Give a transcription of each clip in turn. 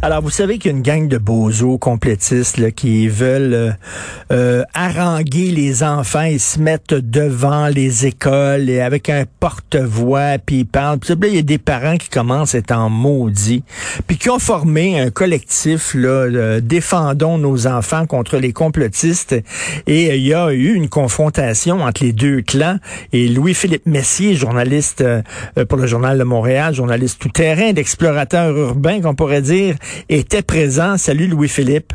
Alors, vous savez qu'il y a une gang de bozos complétistes là, qui veulent euh, euh, haranguer les enfants et se mettre devant les écoles et avec un porte-voix, puis ils parlent. Puis là, il y a des parents qui commencent à être en maudit, puis qui ont formé un collectif, là, Défendons nos enfants contre les complotistes. Et il y a eu une confrontation entre les deux clans. Et Louis-Philippe Messier, journaliste pour le Journal de Montréal, journaliste tout-terrain d'explorateur urbain, qu'on pourrait dire, était présent. Salut Louis-Philippe.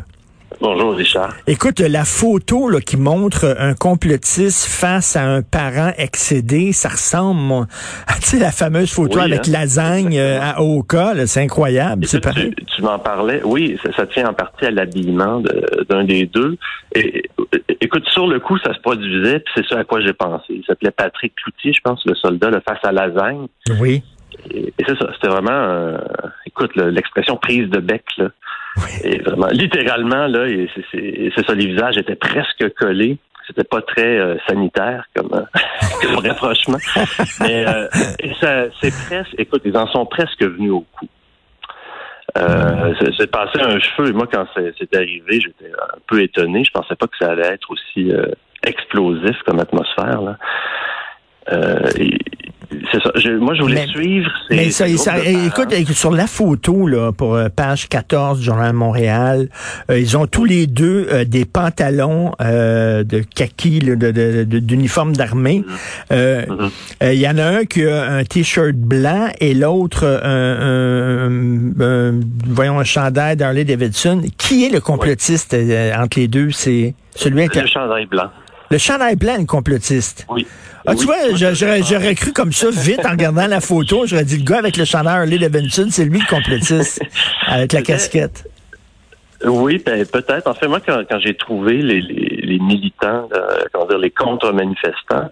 Bonjour Richard. Écoute, la photo là, qui montre un complotiste face à un parent excédé, ça ressemble à la fameuse photo avec hein? lasagne euh, à Oka. C'est incroyable. C'est tu, tu m'en parlais. Oui, ça, tient en partie à l'habillement d'un des deux. Et, écoute, sur le coup, ça se produisait, puis c'est ça à quoi j'ai pensé. Il s'appelait Patrick Cloutier, je pense, le soldat, le face à lasagne. Oui. Et, c'est ça, c'était vraiment, euh, écoute, l'expression prise de bec, là. Et vraiment, littéralement, là, c'est ça, les visages étaient presque collés. C'était pas très euh, sanitaire comme, euh, rapprochement. Mais c'est presque, écoute, ils en sont presque venus au coup. c'est passé un cheveu. Et moi, quand c'est arrivé, j'étais un peu étonné. Je pensais pas que ça allait être aussi explosif comme atmosphère. Là. C'est ça. moi, je voulais suivre. Mais ça, écoute, sur la photo là, pour euh, page 14 du Journal Montréal, euh, ils ont tous les deux euh, des pantalons de kaki, d'uniforme d'armée. Mm-hmm. Mm-hmm. Il y en a un qui a un t-shirt blanc et l'autre un, voyons, un chandail d'Harley Davidson. Qui est le complotiste entre les deux? C'est celui avec le chandail blanc. Le chandail blanc, le complotiste. Oui. Ah, tu vois, j'aurais cru comme ça, vite, en regardant la photo, j'aurais dit, le gars avec le chandail Harley Davidson, c'est lui le complotiste, avec la casquette. Oui, ben, peut-être. En fait, moi, quand, j'ai trouvé les, militants, euh, comment dire, les contre-manifestants,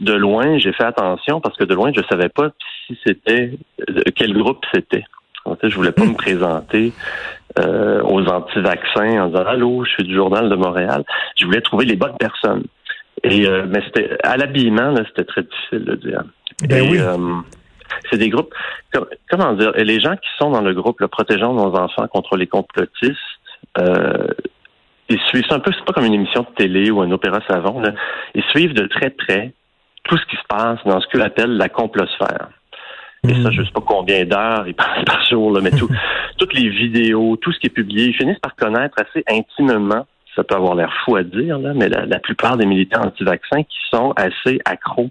de loin, j'ai fait attention parce que de loin, je savais pas si c'était euh, quel groupe c'était. En fait, je voulais pas me présenter euh, aux anti-vaccins en disant Allô, je suis du Journal de Montréal. Je voulais trouver les bonnes personnes. Et euh, mais c'était à l'habillement, c'était très difficile de dire. Ben oui. Euh, c'est des groupes. comment dire Et les gens qui sont dans le groupe, le protégeant nos enfants contre les complotistes, euh, ils suivent. C'est un peu, c'est pas comme une émission de télé ou un opéra savant. Là. Ils suivent de très près tout ce qui se passe dans ce qu'ils appellent la complosphère. Et ça, hmm. je sais pas combien d'heures ils passent par jour, là, mais tout, toutes les vidéos, tout ce qui est publié, ils finissent par connaître assez intimement ça peut avoir l'air fou à dire, là, mais la, plupart des militants anti-vaccins qui sont assez accros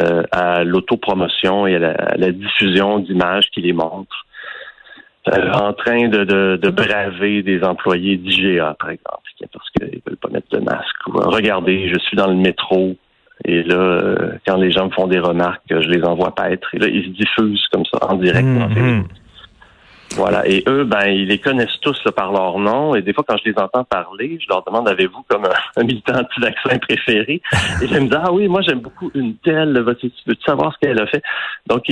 euh, à l'autopromotion et à la, diffusion d'images qui les montrent. Euh, en train de, de, braver des employés d'IGA, par exemple, parce qu'ils veulent pas mettre de masque. regardez, je suis dans le métro, et là, euh, quand les gens me font des remarques, je les envoie paître. Et là, ils se diffusent comme ça en direct. Mmh, voilà. Et eux, ben, ils les connaissent tous par leur nom. Et des fois, quand je les entends parler, je leur demande avez-vous comme un, militant anti-vaccin préféré? Et ils me disent ah oui, moi j'aime beaucoup une telle. Veux-tu savoir ce qu'elle a fait? Donc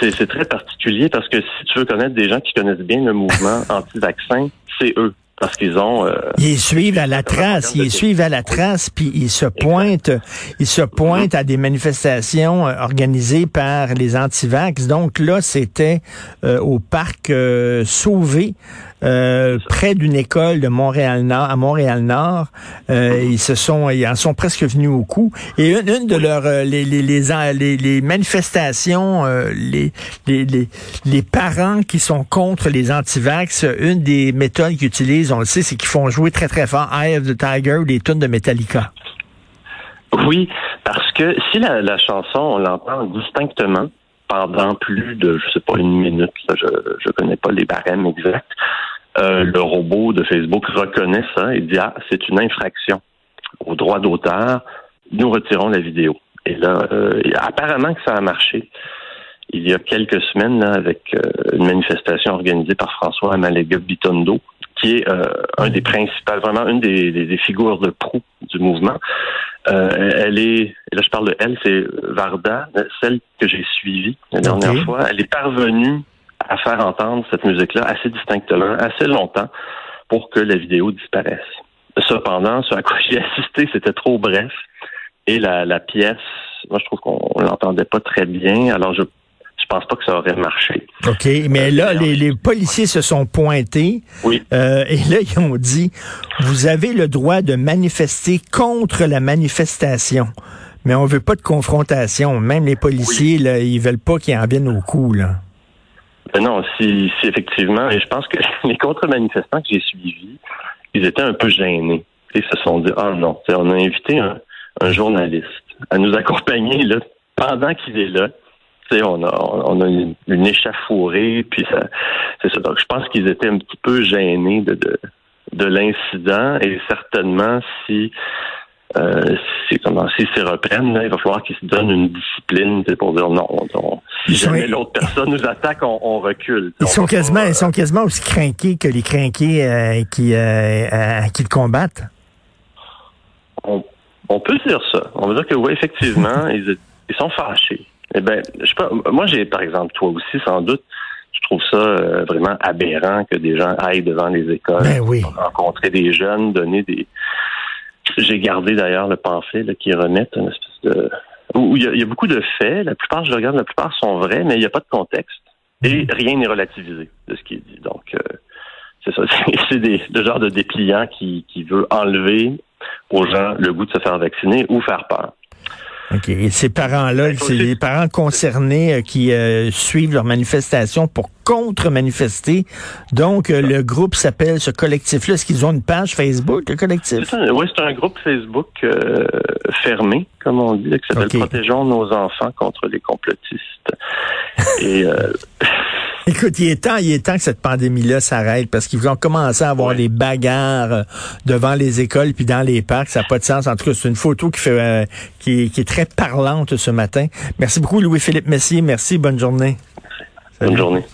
c'est très particulier parce que si tu veux connaître des gens qui connaissent bien le mouvement anti-vaccin, c'est eux parce qu'ils ont. Euh, ils suivent à la trace, ils suivent à la trace, puis ils se pointent, ils se pointent à des manifestations euh, organisées par les antivax. Donc là, c'était euh, au parc Sauvé. Euh, près d'une école de Montréal-Nord, à Montréal-Nord. Euh, ils se sont, ils en sont presque venus au coup. Et une, une de leurs, euh, les, les, les, les, manifestations, les, les, les, parents qui sont contre les antivax, une des méthodes qu'ils utilisent, on le sait, c'est qu'ils font jouer très très fort Eye of the Tiger ou des tunes de Metallica. Oui, parce que si la, la chanson, on l'entend distinctement, pendant plus de, je sais pas, une minute. je ne connais pas les barèmes exacts. Euh, le robot de Facebook reconnaît ça et dit ah c'est une infraction au droit d'auteur. Nous retirons la vidéo. Et là, euh, apparemment que ça a marché. Il y a quelques semaines, là, avec euh, une manifestation organisée par François Amalega Bitondo, qui est un des principaux, vraiment une des, des, figures de proue du mouvement. elle est, et là je parle de elle, c'est Varda, celle que j'ai suivie la dernière fois. Elle est parvenue à faire entendre cette musique-là assez distinctement, assez longtemps, pour que la vidéo disparaisse. Cependant, ce à quoi j'ai assisté, c'était trop bref. Et la, pièce, moi, je trouve qu'on l'entendait pas très bien. Alors, je je pense pas que ça aurait marché. OK, mais là, les, policiers se sont pointés. Oui. Euh, et là, ils ont dit, vous avez le droit de manifester contre la manifestation. Mais on veut pas de confrontation. Même les policiers, là, ils veulent pas qu'ils en viennent au coup, là. Ben non, si, si effectivement, et je pense que les contre-manifestants que j'ai suivis, ils étaient un peu gênés. Ils se sont dit, ah non, on a invité un, journaliste à nous accompagner là, pendant qu'il est là. on a, on a une, une puis ça, c'est ça. Donc, je pense qu'ils étaient un petit peu gênés de, de, de l'incident et certainement si euh, si, comment, s'ils se reprennent, il va falloir qu'ils se donnent une discipline pour dire non. Si jamais l'autre personne nous attaque, on, recule. Ils sont quasiment, ils sont quasiment aussi craqués que les craqués euh, qui, euh, qui le combattent. On, peut dire ça. On veut dire que oui, effectivement, ils, ils, sont fâchés. Eh ben, je sais pas, moi j'ai, par exemple, toi aussi, sans doute, je trouve ça vraiment aberrant que des gens aillent devant les écoles, ben oui. rencontrer des jeunes, donner des j'ai gardé d'ailleurs le pamphlet là, qui remet une espèce de où il y, a, beaucoup de faits. La plupart, je regarde, la plupart sont vrais, mais il n'y a pas de contexte. Et mm-hmm. rien n'est relativisé de ce qui est dit. Donc, euh, c'est ça. C'est le genre de dépliant qui, qui veut enlever aux gens le goût de se faire vacciner ou faire peur. OK. Et ces parents-là, c'est les parents concernés euh, qui euh, suivent leur manifestation pour contre-manifester. Donc, euh, le groupe s'appelle, ce collectif-là, est-ce qu'ils ont une page Facebook, le collectif? oui, c'est un groupe Facebook fermé, comme on dit, qui s'appelle Protégeons nos enfants contre les complotistes. Et Écoute, il est temps, il est temps que cette pandémie-là s'arrête parce qu'ils vont commencer à avoir des bagarres euh, devant les écoles puis dans les parcs. Ça n'a pas de sens. En tout cas, c'est une photo qui fait euh, qui, est très parlante ce matin. Merci beaucoup, Louis-Philippe Messier. Merci. Bonne journée. Bonne journée.